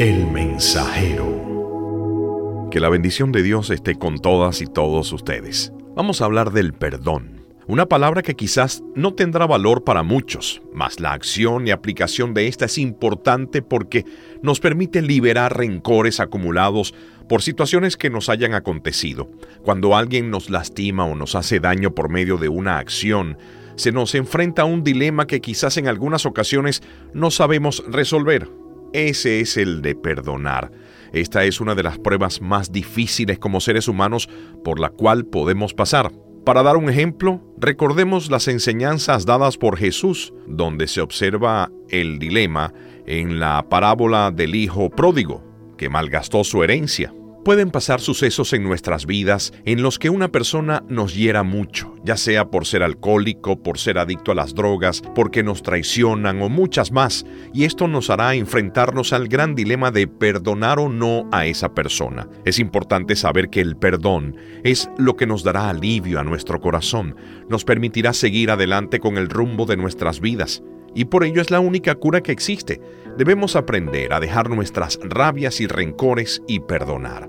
El mensajero. Que la bendición de Dios esté con todas y todos ustedes. Vamos a hablar del perdón. Una palabra que quizás no tendrá valor para muchos, mas la acción y aplicación de esta es importante porque nos permite liberar rencores acumulados por situaciones que nos hayan acontecido. Cuando alguien nos lastima o nos hace daño por medio de una acción, se nos enfrenta a un dilema que quizás en algunas ocasiones no sabemos resolver ese es el de perdonar. Esta es una de las pruebas más difíciles como seres humanos por la cual podemos pasar. Para dar un ejemplo, recordemos las enseñanzas dadas por Jesús, donde se observa el dilema en la parábola del hijo pródigo, que malgastó su herencia. Pueden pasar sucesos en nuestras vidas en los que una persona nos hiera mucho, ya sea por ser alcohólico, por ser adicto a las drogas, porque nos traicionan o muchas más, y esto nos hará enfrentarnos al gran dilema de perdonar o no a esa persona. Es importante saber que el perdón es lo que nos dará alivio a nuestro corazón, nos permitirá seguir adelante con el rumbo de nuestras vidas y por ello es la única cura que existe. Debemos aprender a dejar nuestras rabias y rencores y perdonar.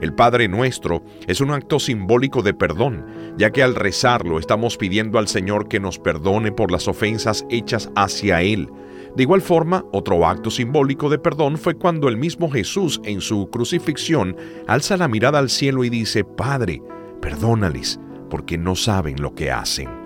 El Padre Nuestro es un acto simbólico de perdón, ya que al rezarlo estamos pidiendo al Señor que nos perdone por las ofensas hechas hacia Él. De igual forma, otro acto simbólico de perdón fue cuando el mismo Jesús en su crucifixión alza la mirada al cielo y dice, Padre, perdónales, porque no saben lo que hacen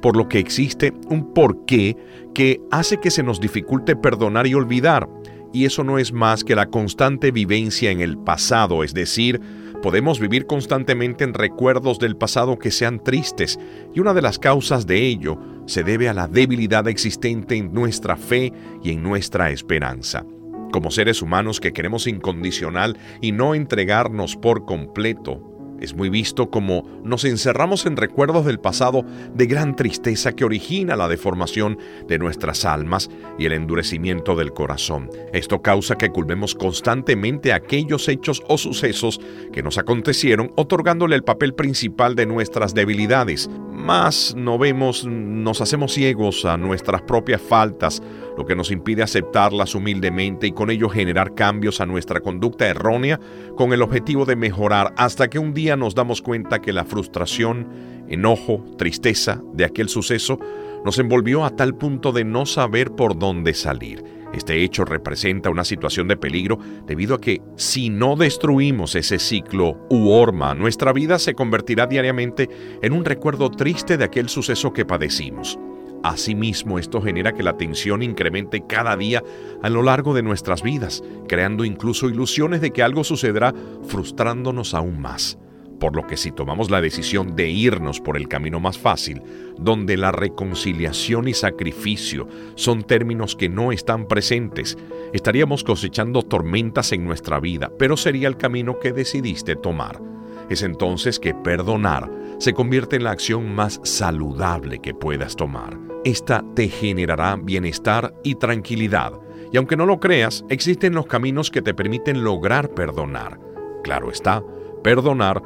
por lo que existe un porqué que hace que se nos dificulte perdonar y olvidar. Y eso no es más que la constante vivencia en el pasado, es decir, podemos vivir constantemente en recuerdos del pasado que sean tristes, y una de las causas de ello se debe a la debilidad existente en nuestra fe y en nuestra esperanza. Como seres humanos que queremos incondicional y no entregarnos por completo, es muy visto como nos encerramos en recuerdos del pasado de gran tristeza que origina la deformación de nuestras almas y el endurecimiento del corazón. Esto causa que culmemos constantemente aquellos hechos o sucesos que nos acontecieron, otorgándole el papel principal de nuestras debilidades. Más no vemos, nos hacemos ciegos a nuestras propias faltas, lo que nos impide aceptarlas humildemente y con ello generar cambios a nuestra conducta errónea con el objetivo de mejorar hasta que un día nos damos cuenta que la frustración, enojo, tristeza de aquel suceso nos envolvió a tal punto de no saber por dónde salir. Este hecho representa una situación de peligro debido a que si no destruimos ese ciclo u horma, nuestra vida se convertirá diariamente en un recuerdo triste de aquel suceso que padecimos. Asimismo, esto genera que la tensión incremente cada día a lo largo de nuestras vidas, creando incluso ilusiones de que algo sucederá, frustrándonos aún más. Por lo que si tomamos la decisión de irnos por el camino más fácil, donde la reconciliación y sacrificio son términos que no están presentes, estaríamos cosechando tormentas en nuestra vida, pero sería el camino que decidiste tomar. Es entonces que perdonar se convierte en la acción más saludable que puedas tomar. Esta te generará bienestar y tranquilidad. Y aunque no lo creas, existen los caminos que te permiten lograr perdonar. Claro está, perdonar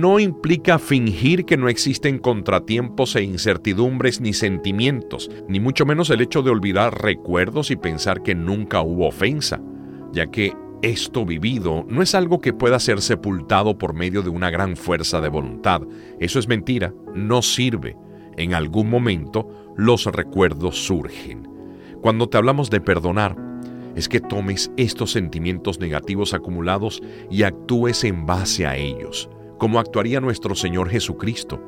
no implica fingir que no existen contratiempos e incertidumbres ni sentimientos, ni mucho menos el hecho de olvidar recuerdos y pensar que nunca hubo ofensa, ya que esto vivido no es algo que pueda ser sepultado por medio de una gran fuerza de voluntad. Eso es mentira, no sirve. En algún momento los recuerdos surgen. Cuando te hablamos de perdonar, es que tomes estos sentimientos negativos acumulados y actúes en base a ellos, como actuaría nuestro Señor Jesucristo,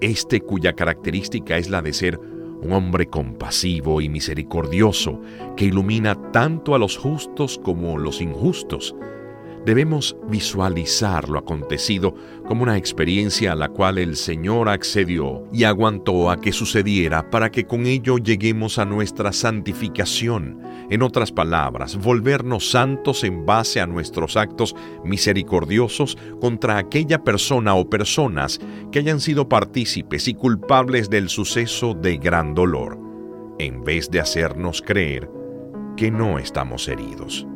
este cuya característica es la de ser un hombre compasivo y misericordioso que ilumina tanto a los justos como a los injustos, debemos visualizar lo acontecido como una experiencia a la cual el Señor accedió y aguantó a que sucediera para que con ello lleguemos a nuestra santificación. En otras palabras, volvernos santos en base a nuestros actos misericordiosos contra aquella persona o personas que hayan sido partícipes y culpables del suceso de gran dolor, en vez de hacernos creer que no estamos heridos.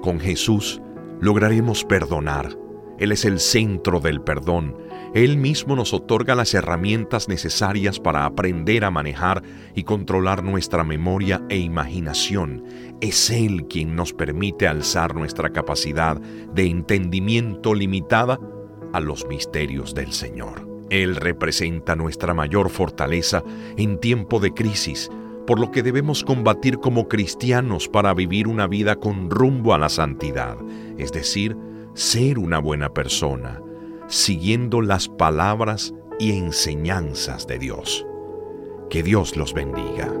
Con Jesús, lograremos perdonar. Él es el centro del perdón. Él mismo nos otorga las herramientas necesarias para aprender a manejar y controlar nuestra memoria e imaginación. Es Él quien nos permite alzar nuestra capacidad de entendimiento limitada a los misterios del Señor. Él representa nuestra mayor fortaleza en tiempo de crisis, por lo que debemos combatir como cristianos para vivir una vida con rumbo a la santidad, es decir, ser una buena persona, siguiendo las palabras y enseñanzas de Dios. Que Dios los bendiga.